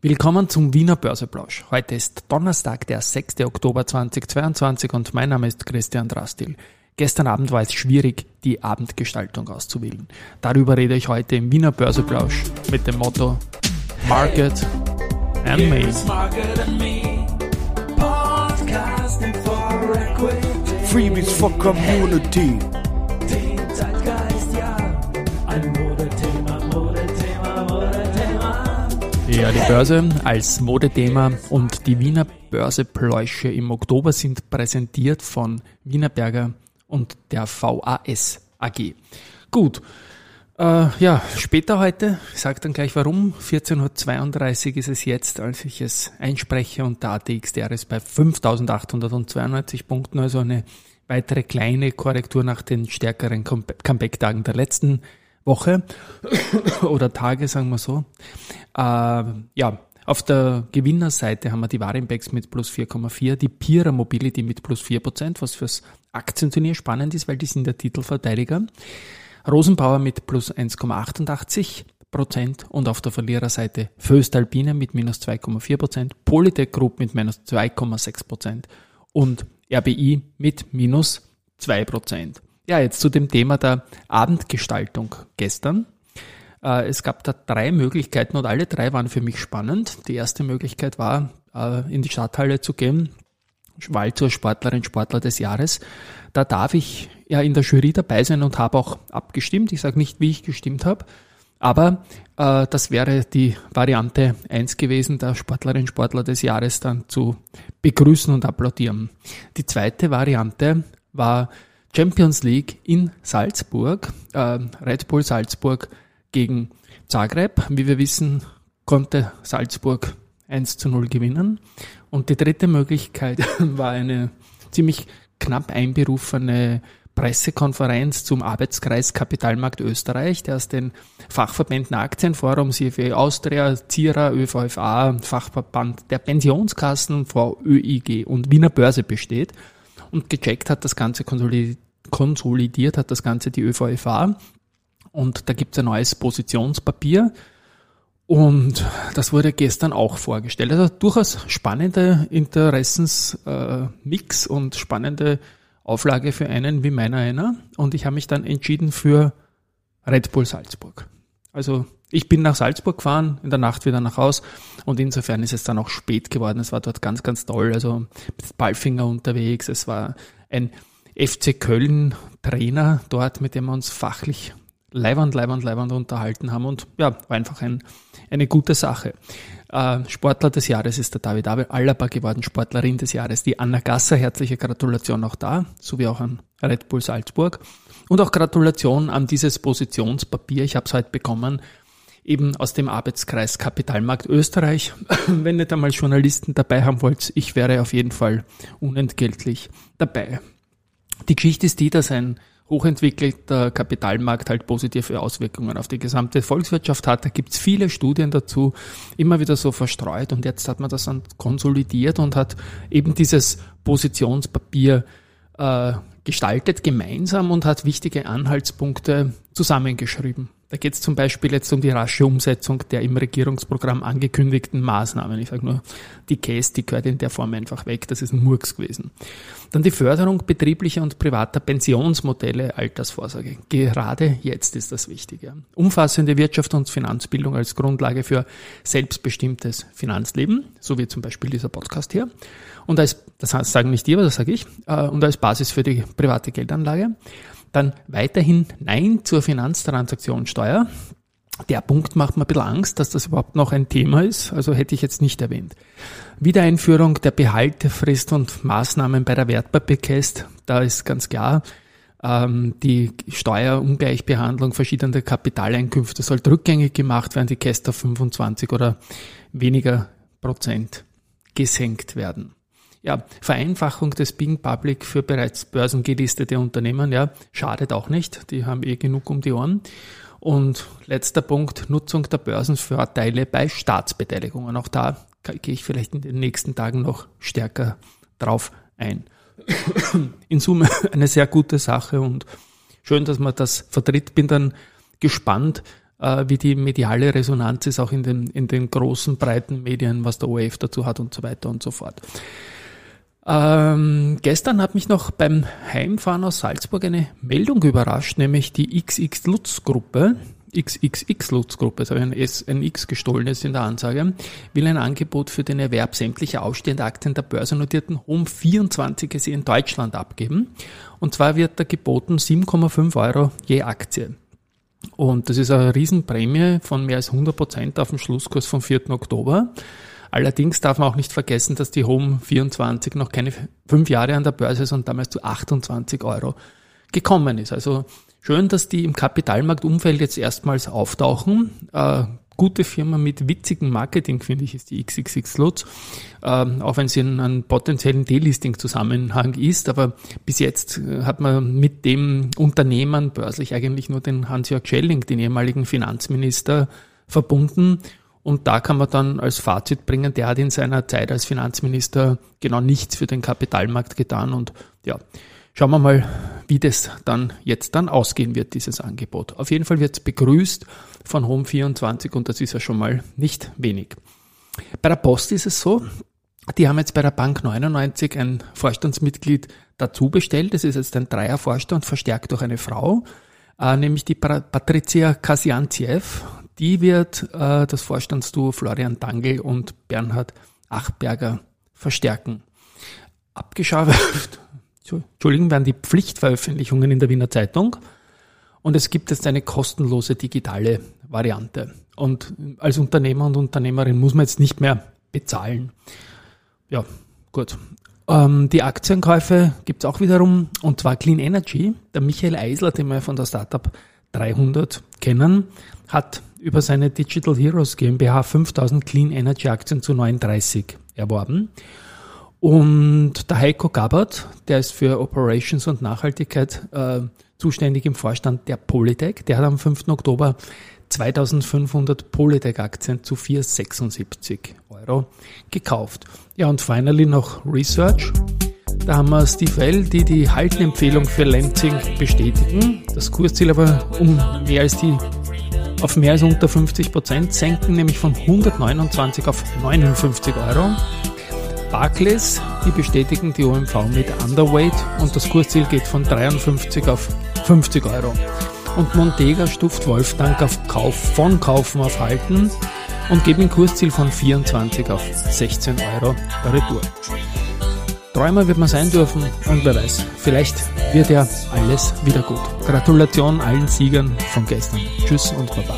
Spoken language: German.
Willkommen zum Wiener Börseplausch. Heute ist Donnerstag, der 6. Oktober 2022 und mein Name ist Christian Drastil. Gestern Abend war es schwierig, die Abendgestaltung auszuwählen. Darüber rede ich heute im Wiener Börseplausch mit dem Motto Market and Me. Freebies for Community. Ja, die Börse als Modethema und die Wiener Börsepläusche im Oktober sind präsentiert von Wienerberger und der VAS AG. Gut, äh, ja, später heute, ich sage dann gleich warum, 14.32 Uhr ist es jetzt, als ich es einspreche und der ATXDR ist bei 5.892 Punkten, also eine weitere kleine Korrektur nach den stärkeren Comeback-Tagen der letzten Woche oder Tage, sagen wir so. Äh, ja, auf der Gewinnerseite haben wir die Warimbex mit plus 4,4, die Pira Mobility mit plus 4%, was fürs Aktienturnier spannend ist, weil die sind der Titelverteidiger. Rosenbauer mit plus 1,88 Prozent und auf der Verliererseite Föstalpine mit minus 2,4 Prozent, Polytech Group mit minus 2,6 Prozent und RBI mit minus 2 Prozent. Ja, jetzt zu dem Thema der Abendgestaltung gestern. Äh, es gab da drei Möglichkeiten und alle drei waren für mich spannend. Die erste Möglichkeit war, äh, in die Stadthalle zu gehen, Wahl zur Sportlerin, Sportler des Jahres. Da darf ich ja in der Jury dabei sein und habe auch abgestimmt. Ich sage nicht, wie ich gestimmt habe, aber äh, das wäre die Variante eins gewesen, der Sportlerin, Sportler des Jahres dann zu begrüßen und applaudieren. Die zweite Variante war Champions League in Salzburg, äh, Red Bull Salzburg gegen Zagreb. Wie wir wissen, konnte Salzburg 1 zu 0 gewinnen. Und die dritte Möglichkeit war eine ziemlich knapp einberufene Pressekonferenz zum Arbeitskreis Kapitalmarkt Österreich, der aus den Fachverbänden Aktienforum, CFE Austria, CIRA, ÖVFA, Fachverband der Pensionskassen, VÖIG und Wiener Börse besteht und gecheckt hat das Ganze konsolidiert, hat das Ganze die ÖVFA und da gibt es ein neues Positionspapier und das wurde gestern auch vorgestellt. Also durchaus spannende Interessensmix äh, und spannende Auflage für einen wie meiner einer und ich habe mich dann entschieden für Red Bull Salzburg. Also ich bin nach Salzburg gefahren, in der Nacht wieder nach Haus und insofern ist es dann auch spät geworden. Es war dort ganz, ganz toll. Also mit Ballfinger unterwegs. Es war ein FC Köln Trainer dort, mit dem wir uns fachlich leiwand, leiwand, leiwand unterhalten haben und ja, war einfach ein, eine gute Sache. Äh, Sportler des Jahres ist der David Alaba geworden, Sportlerin des Jahres, die Anna Gasser, herzliche Gratulation auch da, sowie auch an Red Bull Salzburg. Und auch Gratulation an dieses Positionspapier, ich habe es heute bekommen, eben aus dem Arbeitskreis Kapitalmarkt Österreich. Wenn ihr da mal Journalisten dabei haben wollt, ich wäre auf jeden Fall unentgeltlich dabei. Die Geschichte ist die, dass ein hochentwickelter Kapitalmarkt halt positive Auswirkungen auf die gesamte Volkswirtschaft hat. Da gibt's viele Studien dazu, immer wieder so verstreut und jetzt hat man das dann konsolidiert und hat eben dieses Positionspapier äh, gestaltet gemeinsam und hat wichtige Anhaltspunkte zusammengeschrieben. Da geht es zum Beispiel jetzt um die rasche Umsetzung der im Regierungsprogramm angekündigten Maßnahmen. Ich sage nur, die Case, die gehört in der Form einfach weg. Das ist ein Murks gewesen. Dann die Förderung betrieblicher und privater Pensionsmodelle Altersvorsorge. Gerade jetzt ist das Wichtige. Umfassende Wirtschaft und Finanzbildung als Grundlage für selbstbestimmtes Finanzleben, so wie zum Beispiel dieser Podcast hier. Und als, das sagen nicht die, aber das sage ich, äh, und als Basis für die private Geldanlage. Dann weiterhin Nein zur Finanztransaktionssteuer. Der Punkt macht mir ein bisschen Angst, dass das überhaupt noch ein Thema ist, also hätte ich jetzt nicht erwähnt. Wiedereinführung der Behaltefrist und Maßnahmen bei der Wertpapierkäst, da ist ganz klar, ähm, die Steuerungleichbehandlung verschiedener Kapitaleinkünfte soll rückgängig gemacht werden, die Käst auf 25 oder weniger Prozent gesenkt werden ja, Vereinfachung des Being Public für bereits börsengelistete Unternehmen, ja, schadet auch nicht. Die haben eh genug um die Ohren. Und letzter Punkt, Nutzung der Börsenvorteile bei Staatsbeteiligungen. Auch da gehe ich vielleicht in den nächsten Tagen noch stärker drauf ein. In Summe eine sehr gute Sache und schön, dass man das vertritt. Bin dann gespannt, äh, wie die mediale Resonanz ist, auch in den, in den großen, breiten Medien, was der ORF dazu hat und so weiter und so fort. Ähm, gestern hat mich noch beim Heimfahren aus Salzburg eine Meldung überrascht, nämlich die XX Lutz Gruppe, XXX Lutz Gruppe, also ein, S, ein X gestohlen ist in der Ansage, will ein Angebot für den Erwerb sämtlicher ausstehender Aktien der börsennotierten Home 24 SE in Deutschland abgeben. Und zwar wird da geboten 7,5 Euro je Aktie. Und das ist eine Riesenprämie von mehr als 100 Prozent auf dem Schlusskurs vom 4. Oktober. Allerdings darf man auch nicht vergessen, dass die Home 24 noch keine fünf Jahre an der Börse ist und damals zu 28 Euro gekommen ist. Also schön, dass die im Kapitalmarktumfeld jetzt erstmals auftauchen. Äh, gute Firma mit witzigem Marketing, finde ich, ist die XXX Lutz. Ähm, auch wenn sie in einem potenziellen Delisting-Zusammenhang ist. Aber bis jetzt äh, hat man mit dem Unternehmen börslich eigentlich nur den Hans-Jörg Schelling, den ehemaligen Finanzminister, verbunden. Und da kann man dann als Fazit bringen, der hat in seiner Zeit als Finanzminister genau nichts für den Kapitalmarkt getan. Und ja, schauen wir mal, wie das dann jetzt dann ausgehen wird, dieses Angebot. Auf jeden Fall wird es begrüßt von Home24 und das ist ja schon mal nicht wenig. Bei der Post ist es so, die haben jetzt bei der Bank 99 ein Vorstandsmitglied dazu bestellt. Das ist jetzt ein Dreiervorstand, verstärkt durch eine Frau, äh, nämlich die Patricia Kasiantiev die wird äh, das Vorstandsduo Florian Dangel und Bernhard Achberger verstärken. Abgeschafft, Entschuldigung, werden die Pflichtveröffentlichungen in der Wiener Zeitung und es gibt jetzt eine kostenlose digitale Variante. Und als Unternehmer und Unternehmerin muss man jetzt nicht mehr bezahlen. Ja, gut. Ähm, die Aktienkäufe gibt's auch wiederum, und zwar Clean Energy. Der Michael Eisler, den wir von der Startup 300 kennen, hat über seine Digital Heroes GmbH 5000 Clean Energy Aktien zu 39 erworben. Und der Heiko Gabbard, der ist für Operations und Nachhaltigkeit äh, zuständig im Vorstand der Polytech, der hat am 5. Oktober 2500 Polytech-Aktien zu 476 Euro gekauft. Ja, und finally noch Research. Da haben wir Steve L., die die Haltenempfehlung für Lenzing bestätigen. Das Kursziel aber um mehr als die auf mehr als unter 50 Prozent senken, nämlich von 129 auf 59 Euro. Barclays, die bestätigen die OMV mit Underweight und das Kursziel geht von 53 auf 50 Euro. Und Montega stuft Wolfdank auf Kauf, von Kaufen auf Halten und geben ein Kursziel von 24 auf 16 Euro der Retour. Träumer wird man sein dürfen und wer weiß, vielleicht wird ja alles wieder gut. Gratulation allen Siegern von gestern. Tschüss und Baba.